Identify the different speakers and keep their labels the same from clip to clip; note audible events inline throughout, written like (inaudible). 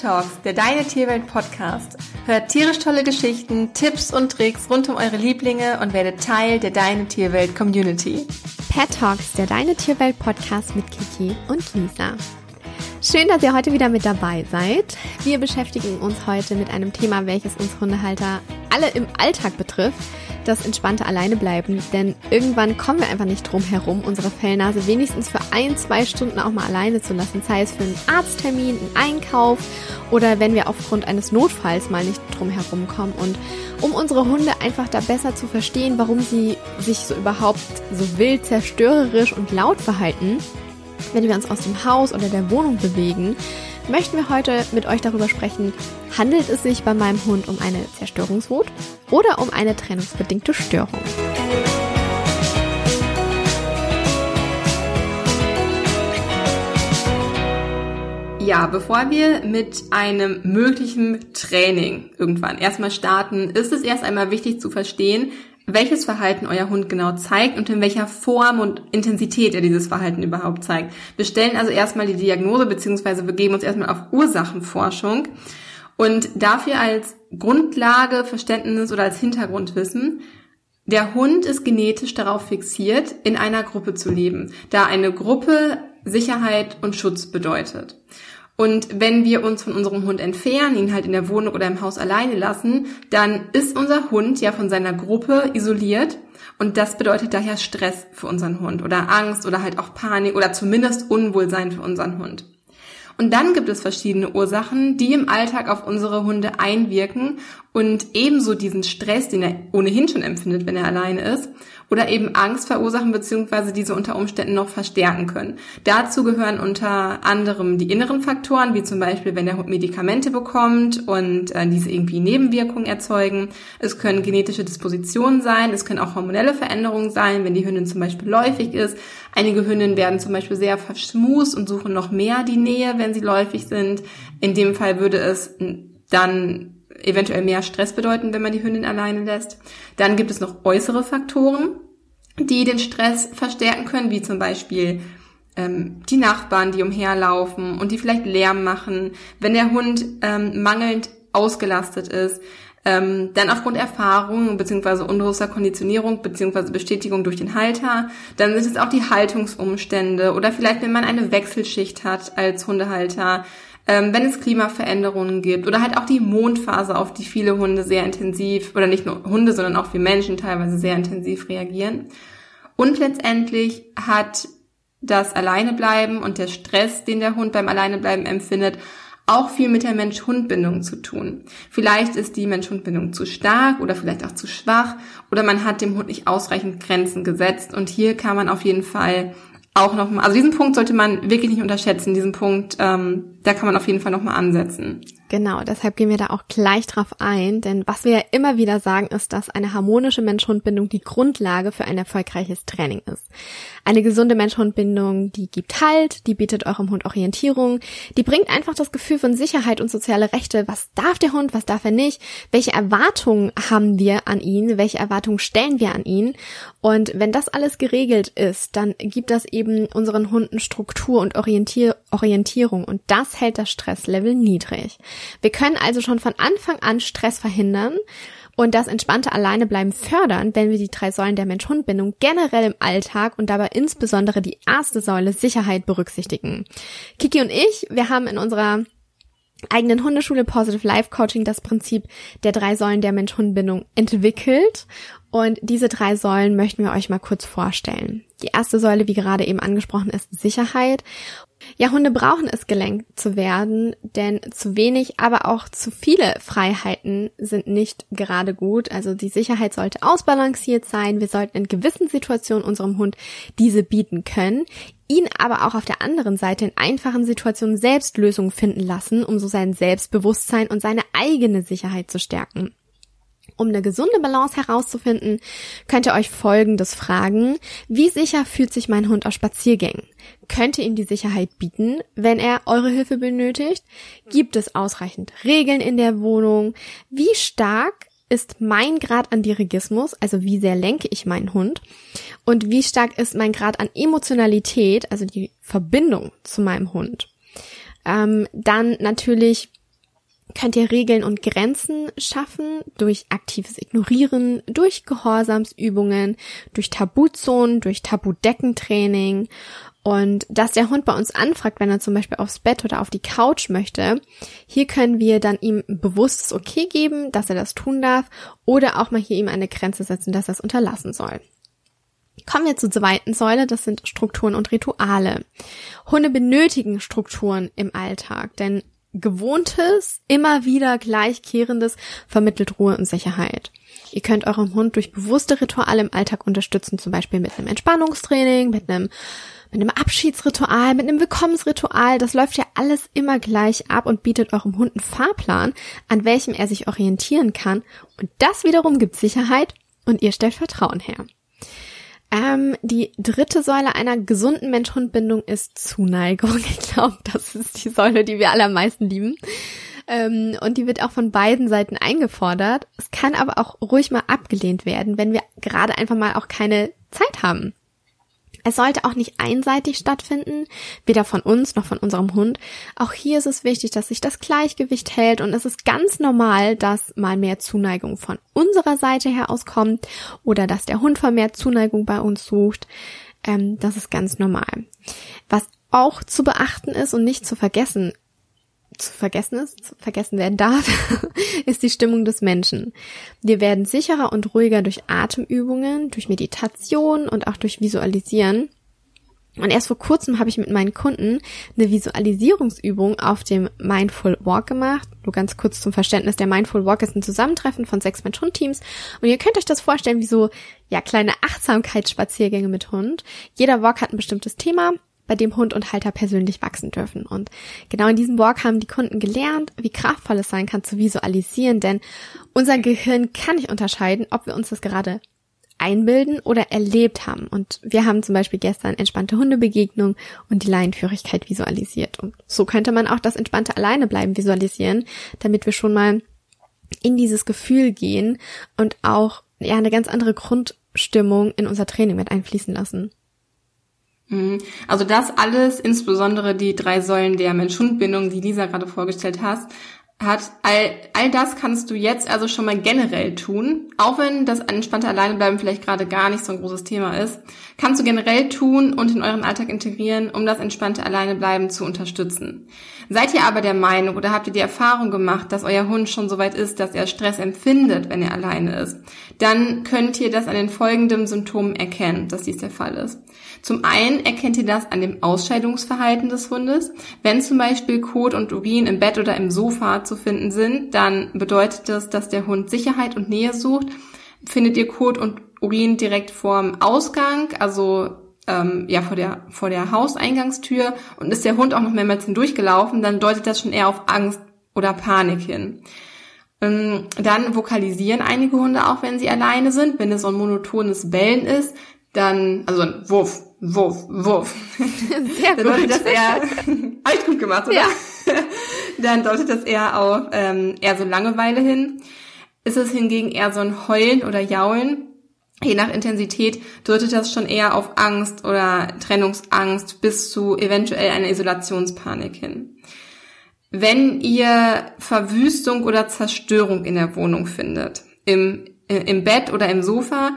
Speaker 1: Talks, der Deine Tierwelt Podcast. Hört tierisch tolle Geschichten, Tipps und Tricks rund um eure Lieblinge und werdet Teil der Deine Tierwelt Community.
Speaker 2: Pet Talks, der Deine Tierwelt Podcast mit Kiki und Lisa. Schön, dass ihr heute wieder mit dabei seid. Wir beschäftigen uns heute mit einem Thema, welches uns Hundehalter alle im Alltag betrifft das entspannte Alleinebleiben, denn irgendwann kommen wir einfach nicht drum herum, unsere Fellnase wenigstens für ein, zwei Stunden auch mal alleine zu lassen, sei es für einen Arzttermin, einen Einkauf oder wenn wir aufgrund eines Notfalls mal nicht drum herum kommen. Und um unsere Hunde einfach da besser zu verstehen, warum sie sich so überhaupt so wild, zerstörerisch und laut verhalten, wenn wir uns aus dem Haus oder der Wohnung bewegen, möchten wir heute mit euch darüber sprechen, handelt es sich bei meinem Hund um eine Zerstörungswut oder um eine trennungsbedingte Störung?
Speaker 1: Ja, bevor wir mit einem möglichen Training irgendwann erstmal starten, ist es erst einmal wichtig zu verstehen, welches Verhalten euer Hund genau zeigt und in welcher Form und Intensität er dieses Verhalten überhaupt zeigt. Wir stellen also erstmal die Diagnose beziehungsweise begeben uns erstmal auf Ursachenforschung und dafür als Grundlage, Verständnis oder als Hintergrundwissen, der Hund ist genetisch darauf fixiert, in einer Gruppe zu leben, da eine Gruppe Sicherheit und Schutz bedeutet. Und wenn wir uns von unserem Hund entfernen, ihn halt in der Wohnung oder im Haus alleine lassen, dann ist unser Hund ja von seiner Gruppe isoliert und das bedeutet daher Stress für unseren Hund oder Angst oder halt auch Panik oder zumindest Unwohlsein für unseren Hund. Und dann gibt es verschiedene Ursachen, die im Alltag auf unsere Hunde einwirken und ebenso diesen Stress, den er ohnehin schon empfindet, wenn er alleine ist, oder eben Angst verursachen bzw. diese unter Umständen noch verstärken können. Dazu gehören unter anderem die inneren Faktoren, wie zum Beispiel, wenn der Hund Medikamente bekommt und äh, diese irgendwie Nebenwirkungen erzeugen. Es können genetische Dispositionen sein, es können auch hormonelle Veränderungen sein, wenn die Hündin zum Beispiel läufig ist. Einige Hündinnen werden zum Beispiel sehr verschmust und suchen noch mehr die Nähe, wenn sie läufig sind. In dem Fall würde es dann eventuell mehr Stress bedeuten, wenn man die Hündin alleine lässt. Dann gibt es noch äußere Faktoren, die den Stress verstärken können, wie zum Beispiel ähm, die Nachbarn, die umherlaufen und die vielleicht Lärm machen, wenn der Hund ähm, mangelnd ausgelastet ist, ähm, dann aufgrund Erfahrung bzw. unbewusster Konditionierung bzw. Bestätigung durch den Halter, dann sind es auch die Haltungsumstände oder vielleicht wenn man eine Wechselschicht hat als Hundehalter, ähm, wenn es Klimaveränderungen gibt oder halt auch die Mondphase, auf die viele Hunde sehr intensiv oder nicht nur Hunde, sondern auch wir Menschen teilweise sehr intensiv reagieren. Und letztendlich hat das Alleinebleiben und der Stress, den der Hund beim Alleinebleiben empfindet, auch viel mit der Mensch-Hund-Bindung zu tun. Vielleicht ist die Mensch-Hund-Bindung zu stark oder vielleicht auch zu schwach oder man hat dem Hund nicht ausreichend Grenzen gesetzt und hier kann man auf jeden Fall auch nochmal, also diesen Punkt sollte man wirklich nicht unterschätzen, diesen Punkt, ähm, da kann man auf jeden Fall nochmal ansetzen.
Speaker 2: Genau, deshalb gehen wir da auch gleich drauf ein, denn was wir ja immer wieder sagen, ist, dass eine harmonische Mensch-Hund-Bindung die Grundlage für ein erfolgreiches Training ist. Eine gesunde Mensch-Hund-Bindung, die gibt Halt, die bietet eurem Hund Orientierung, die bringt einfach das Gefühl von Sicherheit und soziale Rechte. Was darf der Hund, was darf er nicht? Welche Erwartungen haben wir an ihn? Welche Erwartungen stellen wir an ihn? Und wenn das alles geregelt ist, dann gibt das eben unseren Hunden Struktur und Orientier Orientierung und das hält das Stresslevel niedrig. Wir können also schon von Anfang an Stress verhindern und das entspannte Alleinebleiben fördern, wenn wir die drei Säulen der Mensch-Hund-Bindung generell im Alltag und dabei insbesondere die erste Säule Sicherheit berücksichtigen. Kiki und ich, wir haben in unserer eigenen Hundeschule Positive Life Coaching das Prinzip der drei Säulen der Mensch-Hund-Bindung entwickelt und diese drei Säulen möchten wir euch mal kurz vorstellen. Die erste Säule, wie gerade eben angesprochen, ist Sicherheit. Ja, Hunde brauchen es gelenkt zu werden, denn zu wenig, aber auch zu viele Freiheiten sind nicht gerade gut. Also die Sicherheit sollte ausbalanciert sein. Wir sollten in gewissen Situationen unserem Hund diese bieten können, ihn aber auch auf der anderen Seite in einfachen Situationen selbst Lösungen finden lassen, um so sein Selbstbewusstsein und seine eigene Sicherheit zu stärken. Um eine gesunde Balance herauszufinden, könnt ihr euch Folgendes fragen. Wie sicher fühlt sich mein Hund auf Spaziergängen? Könnt ihr ihm die Sicherheit bieten, wenn er eure Hilfe benötigt? Gibt es ausreichend Regeln in der Wohnung? Wie stark ist mein Grad an Dirigismus, also wie sehr lenke ich meinen Hund? Und wie stark ist mein Grad an Emotionalität, also die Verbindung zu meinem Hund? Ähm, dann natürlich könnt ihr Regeln und Grenzen schaffen durch aktives Ignorieren, durch Gehorsamsübungen, durch Tabuzonen, durch Tabudeckentraining und dass der Hund bei uns anfragt, wenn er zum Beispiel aufs Bett oder auf die Couch möchte, hier können wir dann ihm bewusstes Okay geben, dass er das tun darf oder auch mal hier ihm eine Grenze setzen, dass er es unterlassen soll. Kommen wir zur zweiten Säule, das sind Strukturen und Rituale. Hunde benötigen Strukturen im Alltag, denn gewohntes, immer wieder gleichkehrendes vermittelt Ruhe und Sicherheit. Ihr könnt eurem Hund durch bewusste Rituale im Alltag unterstützen, zum Beispiel mit einem Entspannungstraining, mit einem mit einem Abschiedsritual, mit einem Willkommensritual. Das läuft ja alles immer gleich ab und bietet eurem Hund einen Fahrplan, an welchem er sich orientieren kann. Und das wiederum gibt Sicherheit und ihr stellt Vertrauen her. Ähm, die dritte Säule einer gesunden Mensch-Hund-Bindung ist Zuneigung. (laughs) Ich glaube, das ist die Säule, die wir alle am meisten lieben. Ähm, und die wird auch von beiden Seiten eingefordert. Es kann aber auch ruhig mal abgelehnt werden, wenn wir gerade einfach mal auch keine Zeit haben. Es sollte auch nicht einseitig stattfinden, weder von uns noch von unserem Hund. Auch hier ist es wichtig, dass sich das Gleichgewicht hält und es ist ganz normal, dass mal mehr Zuneigung von unserer Seite her auskommt oder dass der Hund vermehrt Zuneigung bei uns sucht. Ähm, das ist ganz normal. Was auch zu beachten ist und nicht zu vergessen, zu vergessen ist, zu vergessen werden darf, (laughs) ist die Stimmung des Menschen. Wir werden sicherer und ruhiger durch Atemübungen, durch Meditation und auch durch Visualisieren. Und erst vor kurzem habe ich mit meinen Kunden eine Visualisierungsübung auf dem Mindful Walk gemacht. Nur ganz kurz zum Verständnis, der Mindful Walk ist ein Zusammentreffen von sechs Mensch-Hund-Teams. Und ihr könnt euch das vorstellen wie so, ja, kleine Achtsamkeitsspaziergänge mit Hund. Jeder Walk hat ein bestimmtes Thema bei dem Hund und Halter persönlich wachsen dürfen. Und genau in diesem Walk haben die Kunden gelernt, wie kraftvoll es sein kann zu visualisieren, denn unser Gehirn kann nicht unterscheiden, ob wir uns das gerade einbilden oder erlebt haben. Und wir haben zum Beispiel gestern entspannte Hundebegegnung und die Leinenführigkeit visualisiert. Und so könnte man auch das entspannte Alleinebleiben visualisieren, damit wir schon mal in dieses Gefühl gehen und auch ja eine ganz andere Grundstimmung in unser Training mit einfließen lassen.
Speaker 1: Mhm. Also das alles, insbesondere die drei Säulen der Mensch-Hund-Bindung, die Lisa gerade vorgestellt hast, hat, all, all das kannst du jetzt also schon mal generell tun. Auch wenn das entspannte Alleinebleiben vielleicht gerade gar nicht so ein großes Thema ist, kannst du generell tun und in euren Alltag integrieren, um das entspannte Alleinebleiben zu unterstützen. Seid ihr aber der Meinung oder habt ihr die Erfahrung gemacht, dass euer Hund schon so weit ist, dass er Stress empfindet, wenn er alleine ist, dann könnt ihr das an den folgenden Symptomen erkennen, dass dies der Fall ist. Zum einen erkennt ihr das an dem Ausscheidungsverhalten des Hundes. Wenn zum Beispiel Kot und Urin im Bett oder im Sofa zu finden sind, dann bedeutet das, dass der Hund Sicherheit und Nähe sucht. Findet ihr Kot und Urin direkt vorm Ausgang, also ähm, ja vor der vor der Hauseingangstür und ist der Hund auch noch mehrmals hindurchgelaufen, dann deutet das schon eher auf Angst oder Panik hin. Ähm, dann vokalisieren einige Hunde auch, wenn sie alleine sind. Wenn es so ein monotones Bellen ist, dann, also ein Wurf, Wurf, Wurf. (laughs) Sehr gut. Dann deutet das eher, (laughs) hab gut gemacht, oder? Ja. (laughs) Dann deutet das eher auf ähm, eher so Langeweile hin. Ist es hingegen eher so ein Heulen oder Jaulen, je nach Intensität deutet das schon eher auf Angst oder Trennungsangst bis zu eventuell einer Isolationspanik hin. Wenn ihr Verwüstung oder Zerstörung in der Wohnung findet, im, äh, im Bett oder im Sofa,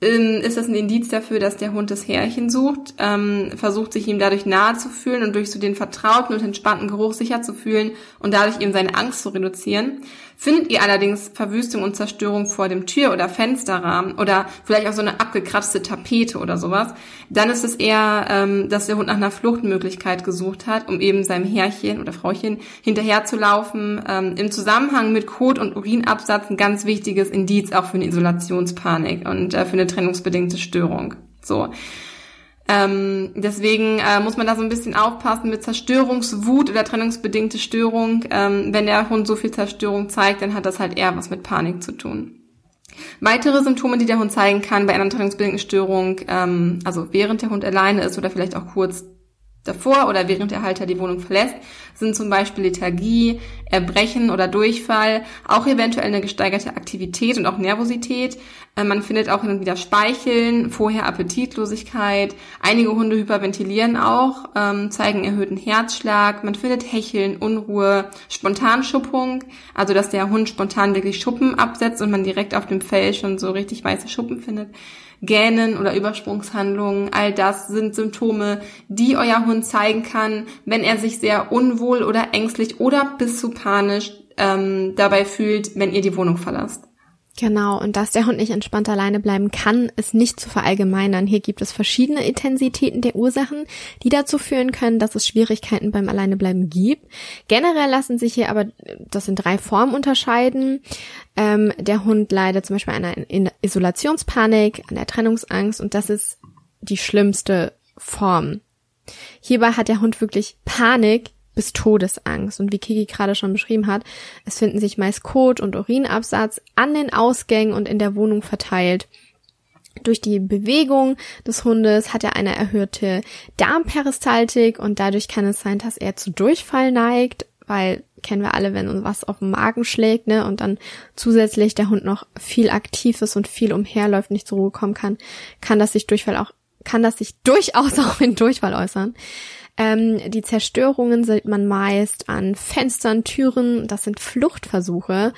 Speaker 1: ist das ein Indiz dafür, dass der Hund das Härchen sucht, ähm, versucht sich ihm dadurch nahe zu fühlen und durch so den vertrauten und entspannten Geruch sicher zu fühlen und dadurch eben seine Angst zu reduzieren. Findet ihr allerdings Verwüstung und Zerstörung vor dem Tür- oder Fensterrahmen oder vielleicht auch so eine abgekratzte Tapete oder sowas, dann ist es eher, ähm, dass der Hund nach einer Fluchtmöglichkeit gesucht hat, um eben seinem Herrchen oder Frauchen hinterherzulaufen. Ähm, Im Zusammenhang mit Kot- und Urinabsatz ein ganz wichtiges Indiz auch für eine Isolationspanik und äh, für eine trennungsbedingte Störung. So. Ähm, deswegen äh, muss man da so ein bisschen aufpassen mit Zerstörungswut oder trennungsbedingte Störung. Ähm, wenn der Hund so viel Zerstörung zeigt, dann hat das halt eher was mit Panik zu tun. Weitere Symptome, die der Hund zeigen kann bei einer trennungsbedingten Störung, ähm, also während der Hund alleine ist oder vielleicht auch kurz davor oder während der Halter die Wohnung verlässt, sind zum Beispiel Lethargie, Erbrechen oder Durchfall, auch eventuell eine gesteigerte Aktivität und auch Nervosität. Äh, man findet auch hin und wieder Speicheln, vorher Appetitlosigkeit. Einige Hunde hyperventilieren auch, ähm, zeigen erhöhten Herzschlag. Man findet Hecheln, Unruhe, Spontanschuppung, also dass der Hund spontan wirklich Schuppen absetzt und man direkt auf dem Fell schon so richtig weiße Schuppen findet. Gähnen oder Übersprungshandlungen, all das sind Symptome, die euer Hund zeigen kann, wenn er sich sehr unwohl oder ängstlich oder bis zu panisch ähm, dabei fühlt, wenn ihr die Wohnung verlasst.
Speaker 2: Genau, und dass der Hund nicht entspannt alleine bleiben kann, ist nicht zu verallgemeinern. Hier gibt es verschiedene Intensitäten der Ursachen, die dazu führen können, dass es Schwierigkeiten beim Alleinebleiben gibt. Generell lassen sich hier aber das in drei Formen unterscheiden. Ähm, der Hund leidet zum Beispiel an einer Isolationspanik, an der Trennungsangst und das ist die schlimmste Form. Hierbei hat der Hund wirklich Panik, bis Todesangst. Und wie Kiki gerade schon beschrieben hat, es finden sich meist Kot und Urinabsatz an den Ausgängen und in der Wohnung verteilt. Durch die Bewegung des Hundes hat er eine erhöhte Darmperistaltik und dadurch kann es sein, dass er zu Durchfall neigt, weil kennen wir alle, wenn uns was auf den Magen schlägt, ne, und dann zusätzlich der Hund noch viel aktiv ist und viel umherläuft, nicht zur Ruhe kommen kann, kann das sich Durchfall auch, kann das sich (laughs) durchaus auch in Durchfall äußern. Ähm, die Zerstörungen sieht man meist an Fenstern, Türen. Das sind Fluchtversuche.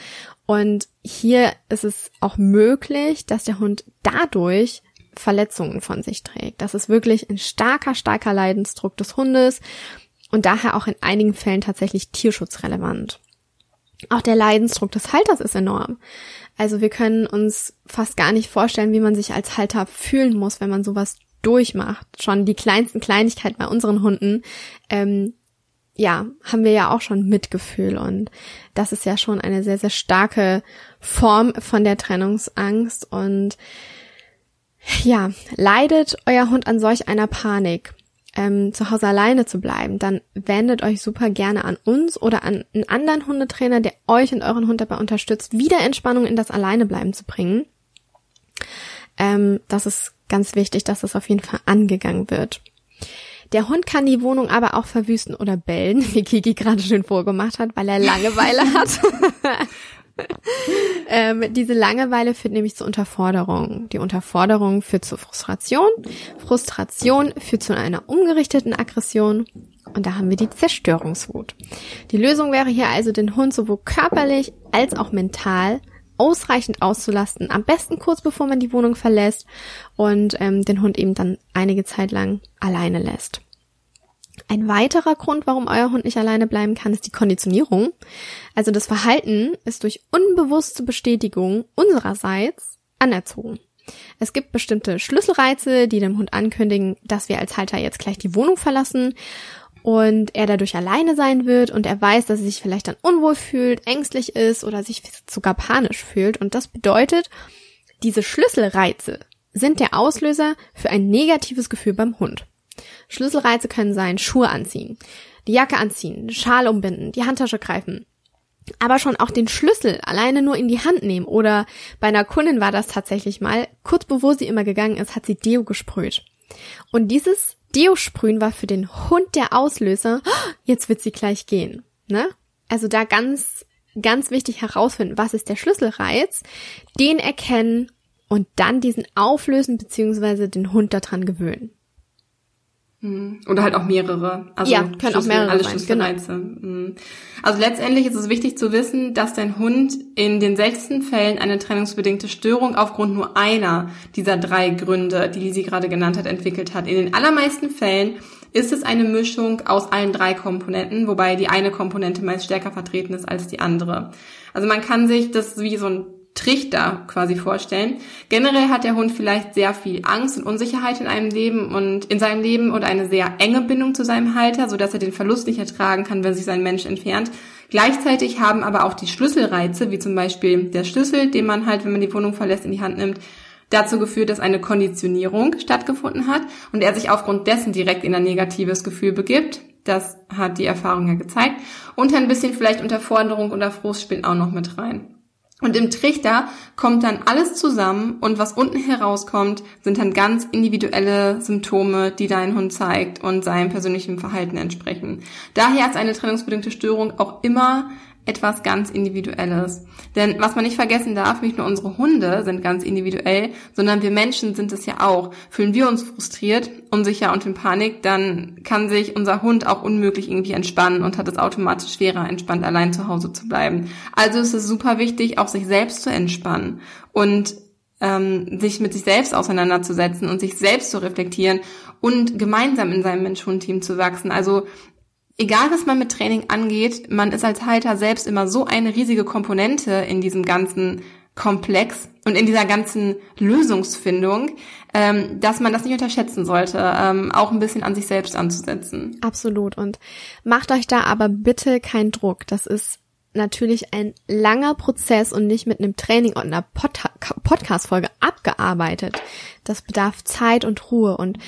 Speaker 2: Und hier ist es auch möglich, dass der Hund dadurch Verletzungen von sich trägt. Das ist wirklich ein starker, starker Leidensdruck des Hundes und daher auch in einigen Fällen tatsächlich tierschutzrelevant. Auch der Leidensdruck des Halters ist enorm. Also wir können uns fast gar nicht vorstellen, wie man sich als Halter fühlen muss, wenn man sowas durchmacht. Schon die kleinsten Kleinigkeiten bei unseren Hunden, ähm, ja, haben wir ja auch schon Mitgefühl und das ist ja schon eine sehr, sehr starke Form von der Trennungsangst und ja, leidet euer Hund an solch einer Panik, ähm, zu Hause alleine zu bleiben, dann wendet euch super gerne an uns oder an einen anderen Hundetrainer, der euch und euren Hund dabei unterstützt, wieder Entspannung in das Alleinebleiben zu bringen. Ähm, das ist ganz wichtig, dass das auf jeden Fall angegangen wird. Der Hund kann die Wohnung aber auch verwüsten oder bellen, (laughs) wie Kiki gerade schön vorgemacht hat, weil er Langeweile hat. (laughs) ähm, diese Langeweile führt nämlich zu Unterforderung. Die Unterforderung führt zu Frustration. Frustration führt zu einer umgerichteten Aggression. Und da haben wir die Zerstörungswut. Die Lösung wäre hier also, den Hund sowohl körperlich als auch mental ausreichend auszulasten. Am besten kurz bevor man die Wohnung verlässt und ähm, den Hund eben dann einige Zeit lang alleine lässt. Ein weiterer Grund, warum euer Hund nicht alleine bleiben kann, ist die Konditionierung. Also das Verhalten ist durch unbewusste Bestätigung unsererseits anerzogen. Es gibt bestimmte Schlüsselreize, die dem Hund ankündigen, dass wir als Halter jetzt gleich die Wohnung verlassen und er dadurch alleine sein wird und er weiß, dass er sich vielleicht dann unwohl fühlt, ängstlich ist oder sich sogar panisch fühlt. Und das bedeutet, diese Schlüsselreize sind der Auslöser für ein negatives Gefühl beim Hund. Schlüsselreize können sein Schuhe anziehen, die Jacke anziehen, Schal umbinden, die Handtasche greifen. Aber schon auch den Schlüssel alleine nur in die Hand nehmen oder bei einer Kundin war das tatsächlich mal, kurz bevor sie immer gegangen ist, hat sie Deo gesprüht. Und dieses Deo-Sprühen war für den Hund der Auslöser, jetzt wird sie gleich gehen. Ne? Also da ganz, ganz wichtig herausfinden, was ist der Schlüsselreiz, den erkennen und dann diesen auflösen beziehungsweise den Hund daran gewöhnen.
Speaker 1: Hm. Oder halt auch mehrere.
Speaker 2: Also ja, können auch mehrere
Speaker 1: alle
Speaker 2: sein.
Speaker 1: Genau. Also letztendlich ist es wichtig zu wissen, dass dein Hund in den seltensten Fällen eine trennungsbedingte Störung aufgrund nur einer dieser drei Gründe, die sie gerade genannt hat, entwickelt hat. In den allermeisten Fällen ist es eine Mischung aus allen drei Komponenten, wobei die eine Komponente meist stärker vertreten ist als die andere. Also man kann sich das wie so ein Trichter quasi vorstellen. Generell hat der Hund vielleicht sehr viel Angst und Unsicherheit in einem Leben und in seinem Leben und eine sehr enge Bindung zu seinem Halter, so dass er den Verlust nicht ertragen kann, wenn sich sein Mensch entfernt. Gleichzeitig haben aber auch die Schlüsselreize, wie zum Beispiel der Schlüssel, den man halt, wenn man die Wohnung verlässt, in die Hand nimmt, dazu geführt, dass eine Konditionierung stattgefunden hat und er sich aufgrund dessen direkt in ein negatives Gefühl begibt. Das hat die Erfahrung ja gezeigt. Und ein bisschen vielleicht Unterforderung oder Frust spielt auch noch mit rein. Und im Trichter kommt dann alles zusammen und was unten herauskommt, sind dann ganz individuelle Symptome, die dein Hund zeigt und seinem persönlichen Verhalten entsprechen. Daher ist eine trennungsbedingte Störung auch immer etwas ganz Individuelles. Denn was man nicht vergessen darf, nicht nur unsere Hunde sind ganz individuell, sondern wir Menschen sind es ja auch. Fühlen wir uns frustriert, unsicher und in Panik, dann kann sich unser Hund auch unmöglich irgendwie entspannen und hat es automatisch schwerer, entspannt allein zu Hause zu bleiben. Also ist es super wichtig, auch sich selbst zu entspannen und ähm, sich mit sich selbst auseinanderzusetzen und sich selbst zu reflektieren und gemeinsam in seinem Mensch-Hund-Team zu wachsen. Also egal was man mit Training angeht, man ist als Halter selbst immer so eine riesige Komponente in diesem ganzen Komplex und in dieser ganzen Lösungsfindung, ähm, dass man das nicht unterschätzen sollte, ähm, auch ein bisschen an sich selbst anzusetzen.
Speaker 2: Absolut. Und macht euch da aber bitte keinen Druck. Das ist natürlich ein langer Prozess und nicht mit einem Training und einer Pod Podcast-Folge abgearbeitet. Das bedarf Zeit und Ruhe. Und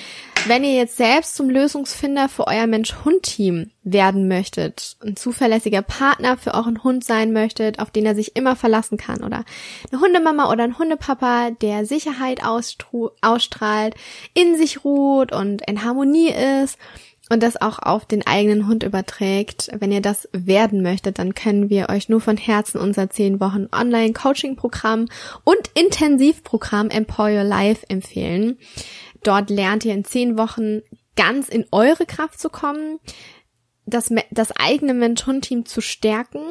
Speaker 2: wenn ihr jetzt selbst zum Lösungsfinder für euer Mensch-Hund-Team werden möchtet, ein zuverlässiger Partner für euren Hund sein möchtet, auf den er sich immer verlassen kann, oder eine Hundemama oder ein Hundepapa, der Sicherheit ausstrahlt, in sich ruht und in Harmonie ist und das auch auf den eigenen Hund überträgt, wenn ihr das werden möchtet, dann können wir euch nur von Herzen unser 10 Wochen Online-Coaching-Programm und Intensivprogramm Empower Your Life empfehlen. Dort lernt ihr in 10 Wochen ganz in eure Kraft zu kommen, das, das eigene Mensch-Hund-Team zu stärken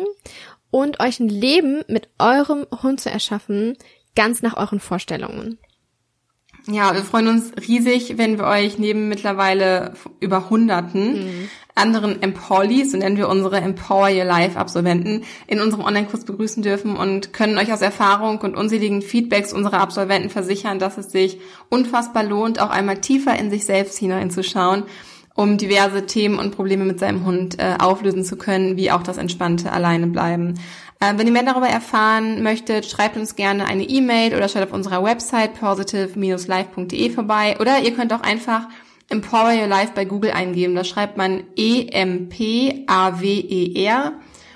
Speaker 2: und euch ein Leben mit eurem Hund zu erschaffen, ganz nach euren Vorstellungen.
Speaker 1: Ja, wir freuen uns riesig, wenn wir euch neben mittlerweile über Hunderten mhm. anderen Empowerlies, so nennen wir unsere Empower Your Life Absolventen, in unserem Online-Kurs begrüßen dürfen und können euch aus Erfahrung und unseligen Feedbacks unserer Absolventen versichern, dass es sich unfassbar lohnt, auch einmal tiefer in sich selbst hineinzuschauen, um diverse Themen und Probleme mit seinem Hund äh, auflösen zu können, wie auch das entspannte Alleine bleiben. Äh, wenn ihr mehr darüber erfahren möchtet, schreibt uns gerne eine E-Mail oder schaut auf unserer Website positive-life.de vorbei oder ihr könnt auch einfach Empower Your Life bei Google eingeben. Da schreibt man E-M-P-A-W-E-R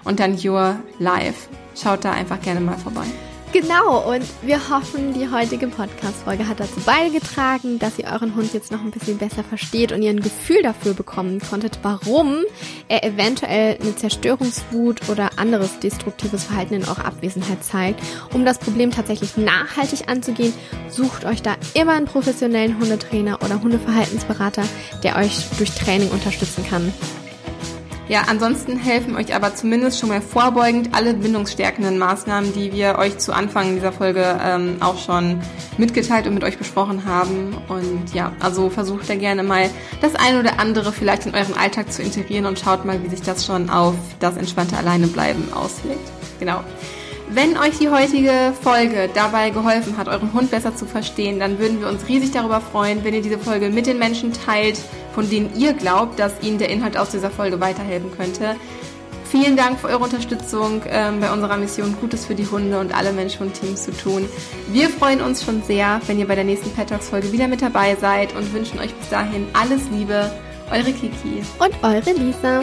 Speaker 1: und dann Your Life. Schaut da einfach gerne mal vorbei.
Speaker 2: Genau, und wir hoffen, die heutige Podcast-Folge hat dazu beigetragen, dass ihr euren Hund jetzt noch ein bisschen besser versteht und ihr ein Gefühl dafür bekommen konntet, warum er eventuell eine Zerstörungswut oder anderes destruktives Verhalten in eurer Abwesenheit zeigt. Um das Problem tatsächlich nachhaltig anzugehen, sucht euch da immer einen professionellen Hundetrainer oder Hundeverhaltensberater, der euch durch Training unterstützen kann.
Speaker 1: Ja, ansonsten helfen euch aber zumindest schon mal vorbeugend alle bindungsstärkenden Maßnahmen, die wir euch zu Anfang dieser Folge ähm, auch schon mitgeteilt und mit euch besprochen haben. Und ja, also versucht da gerne mal das eine oder andere vielleicht in euren Alltag zu integrieren und schaut mal, wie sich das schon auf das entspannte Alleinebleiben auswirkt. Genau. Wenn euch die heutige Folge dabei geholfen hat, euren Hund besser zu verstehen, dann würden wir uns riesig darüber freuen, wenn ihr diese Folge mit den Menschen teilt, von denen ihr glaubt, dass ihnen der Inhalt aus dieser Folge weiterhelfen könnte. Vielen Dank für eure Unterstützung ähm, bei unserer Mission, Gutes für die Hunde und alle Mensch-Hund-Teams zu tun. Wir freuen uns schon sehr, wenn ihr bei der nächsten Pet Talks Folge wieder mit dabei seid und wünschen euch bis dahin alles Liebe. Eure Kiki
Speaker 2: und eure Lisa.